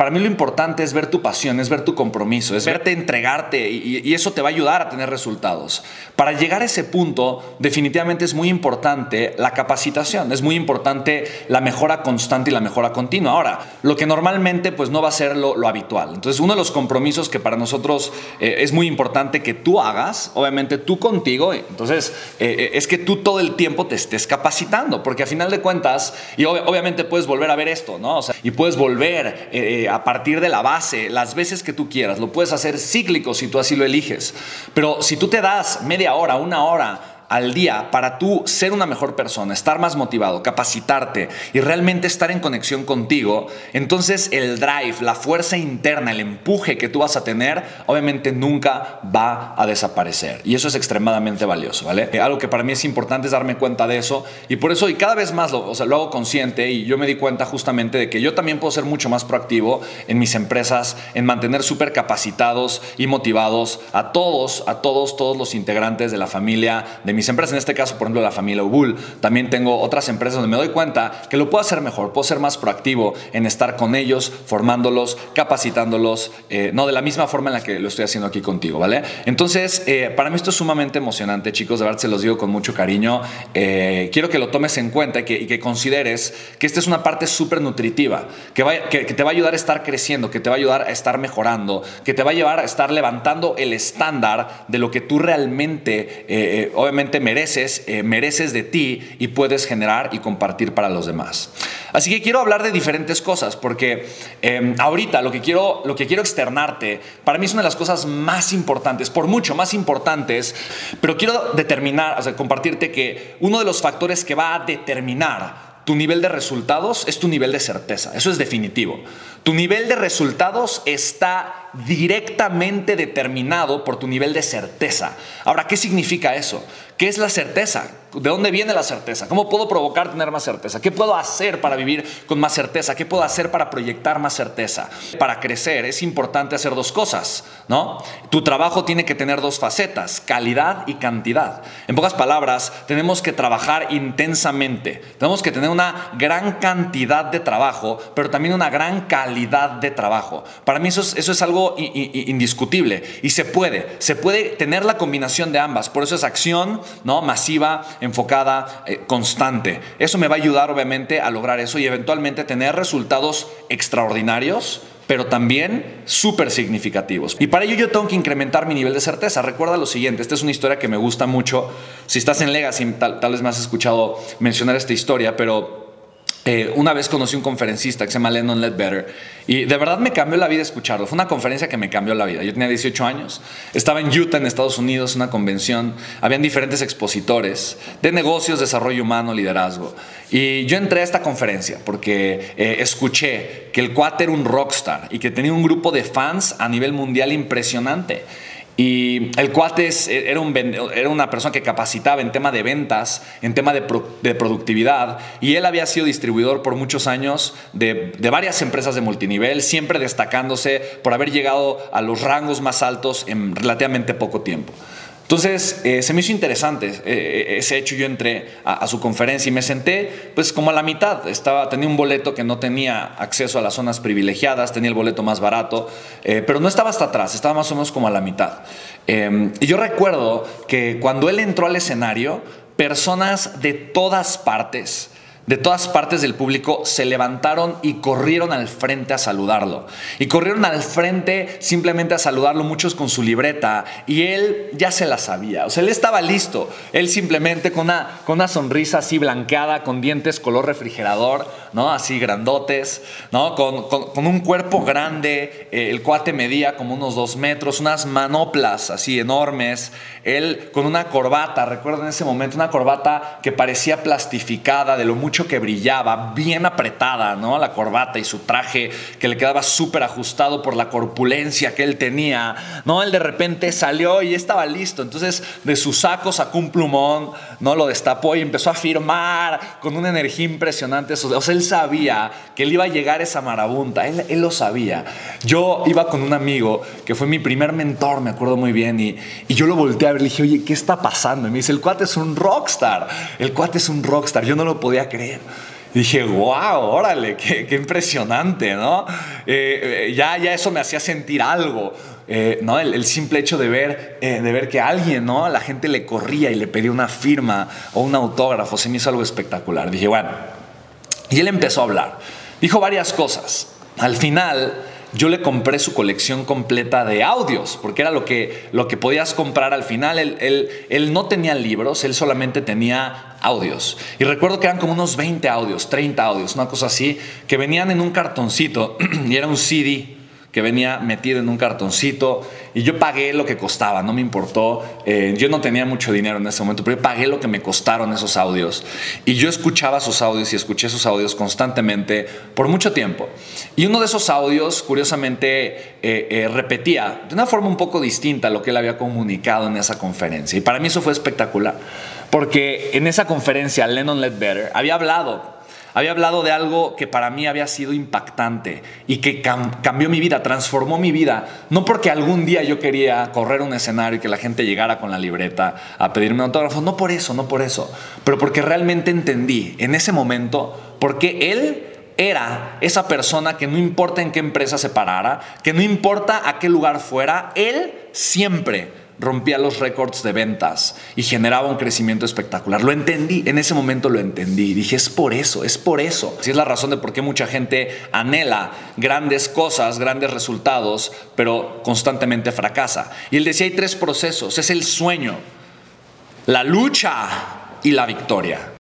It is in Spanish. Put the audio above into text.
para mí lo importante es ver tu pasión, es ver tu compromiso, es verte entregarte y, eso te va a ayudar a tener resultados. Para llegar a ese punto, definitivamente es muy importante la capacitación, es muy importante la mejora constante y la mejora continua. Ahora, lo que normalmente pues no va a ser lo, habitual. Entonces, uno de los compromisos que para nosotros eh, es muy importante que tú hagas, obviamente tú contigo, entonces eh, eh, es que tú todo el tiempo te estés capacitando, porque a final de cuentas, y obviamente puedes volver a ver esto, ¿no? O sea, y puedes volver eh, a partir de la base las veces que tú quieras, lo puedes hacer cíclico si tú así lo eliges, pero si tú te das media hora, una hora, al día para tú ser una mejor persona, estar más motivado, capacitarte y realmente estar en conexión contigo, entonces el drive, la fuerza interna, el empuje que tú vas a tener, obviamente nunca va a desaparecer. Y eso es extremadamente valioso, ¿vale? Algo que para mí es importante es darme cuenta de eso y por eso y cada vez más lo, o sea, lo hago consciente y yo me di cuenta justamente de que yo también puedo ser mucho más proactivo en mis empresas, en mantener súper capacitados y motivados a todos, a todos, todos los integrantes de la familia, de mi mis empresas, en este caso, por ejemplo, la familia Ubul, también tengo otras empresas donde me doy cuenta que lo puedo hacer mejor, puedo ser más proactivo en estar con ellos, formándolos, capacitándolos, eh, no de la misma forma en la que lo estoy haciendo aquí contigo, ¿vale? Entonces, eh, para mí esto es sumamente emocionante, chicos, de verdad se los digo con mucho cariño. Eh, quiero que lo tomes en cuenta y que, que consideres que esta es una parte súper nutritiva, que, va, que, que te va a ayudar a estar creciendo, que te va a ayudar a estar mejorando, que te va a llevar a estar levantando el estándar de lo que tú realmente, obviamente, mereces, eh, mereces de ti y puedes generar y compartir para los demás. Así que quiero hablar de diferentes cosas porque em, ahorita lo que, quiero, lo que quiero externarte para mí es una de las cosas más importantes, por mucho más importantes, pero quiero determinar, o sea, compartirte que uno de los factores que va a determinar tu nivel de resultados es tu nivel de certeza. Eso es definitivo. Tu nivel de resultados está directamente determinado por tu nivel de certeza. Ahora, ¿qué significa eso? ¿Qué es la certeza? ¿De dónde viene la certeza? ¿Cómo puedo provocar tener más certeza? ¿Qué puedo hacer para vivir con más certeza? ¿Qué puedo hacer para proyectar más certeza? Para crecer es importante hacer dos cosas, ¿no? Tu trabajo tiene que tener dos facetas, calidad y cantidad. En pocas palabras, tenemos que trabajar intensamente. Tenemos que tener una gran cantidad de trabajo, pero también una gran calidad de trabajo. Para mí eso es, eso es algo indiscutible y se puede, se puede tener la combinación de ambas. Por eso es acción, ¿no? Masiva, enfocada, eh, constante. Eso me va a ayudar obviamente a lograr eso y eventualmente tener resultados extraordinarios pero también súper significativos. Y para ello yo tengo que incrementar mi nivel de certeza. Recuerda lo siguiente, esta es una historia que me gusta mucho. Si estás en Legacy, tal, tal vez me has escuchado mencionar esta historia, pero eh, una vez conocí un conferencista que se llama Lennon Ledbetter y de verdad me cambió la vida escucharlo. Fue una conferencia que me cambió la vida. Yo tenía 18 años, estaba en Utah, en Estados Unidos, una convención. Habían diferentes expositores de negocios, desarrollo humano, liderazgo. Y yo entré a esta conferencia porque eh, escuché que el cuate era un rockstar y que tenía un grupo de fans a nivel mundial impresionante. Y el cuate era, un, era, una persona que capacitaba en tema de ventas, en tema de, productividad, y él había sido distribuidor por muchos años de, varias empresas de multinivel, siempre destacándose por haber llegado a los rangos más altos en relativamente poco tiempo. Entonces, eh, se me hizo interesante eh, eh, ese hecho. Yo entré a, su conferencia y me senté, pues como a la mitad. Estaba, tenía un boleto que no tenía acceso a las zonas privilegiadas, tenía el boleto más barato, pero no estaba hasta atrás, estaba más o menos como a la mitad. Em, y yo recuerdo que cuando él entró al escenario, personas de todas partes, de todas partes del público se levantaron y corrieron al frente a saludarlo. Y corrieron al frente simplemente a saludarlo, muchos con su libreta. Y él ya se la sabía. O sea, él estaba listo. Él simplemente con una, con una sonrisa así blanqueada, con dientes color refrigerador, ¿no? Así grandotes, ¿no? Con, con, un cuerpo grande. Eh, el cuate medía como unos dos metros, unas manoplas así enormes. Él con una corbata, recuerdo en ese momento, una corbata que parecía plastificada de lo mucho que brillaba, bien apretada, ¿no? La corbata y su traje que le quedaba súper ajustado por la corpulencia que él tenía, ¿no? Él de repente salió y estaba listo. Entonces, de su saco sacó un plumón, ¿no? Lo destapó y empezó a firmar con una energía impresionante. O sea, él sabía que él iba a llegar esa marabunta, él, lo sabía. Yo iba con un amigo que fue mi primer mentor, me acuerdo muy bien, y, y yo lo volteé a ver, le dije, oye, ¿qué está pasando? Y me dice, el cuate es un rockstar, el cuate es un rockstar, yo no lo podía creer. Dije, wow, órale, qué, impresionante, ¿no? Eh, eh, ya, ya eso me hacía sentir algo, eh, ¿no? El, simple hecho de ver, de ver que alguien, ¿no? La gente le corría y le pedía una firma o un autógrafo, se me hizo algo espectacular. Dije, bueno, y él empezó a hablar. Dijo varias cosas. Al final, yo le compré su colección completa de audios, porque era lo que, lo que podías comprar al final. Él, él, no tenía libros, él solamente tenía audios. Y recuerdo que eran como unos 20 audios, 30 audios, una cosa así, que venían en un cartoncito y era un CD que venía metido en un cartoncito y yo pagué lo que costaba, no me importó. Eh, yo no tenía mucho dinero en ese momento, pero yo pagué lo que me costaron esos audios. Y yo escuchaba sus audios y escuché sus audios constantemente por mucho tiempo. Y uno de esos audios, curiosamente, eh, eh, repetía de una forma un poco distinta lo que él había comunicado en esa conferencia. Y para mí eso fue espectacular, porque en esa conferencia Lennon Ledbetter había hablado había hablado de algo que para mí había sido impactante y que cambió mi vida, transformó mi vida. No porque algún día yo quería correr un escenario y que la gente llegara con la libreta a pedirme un autógrafo. No por eso, no por eso. Pero porque realmente entendí en ese momento por qué él era esa persona que no importa en qué empresa se parara, que no importa a qué lugar fuera, él siempre rompía los récords de ventas y generaba un crecimiento espectacular. Lo entendí, en ese momento lo entendí. Dije, es por eso, es por eso. Así es la razón de por qué mucha gente anhela grandes cosas, grandes resultados, pero constantemente fracasa. Y él decía, hay tres procesos. Es el sueño, la lucha y la victoria.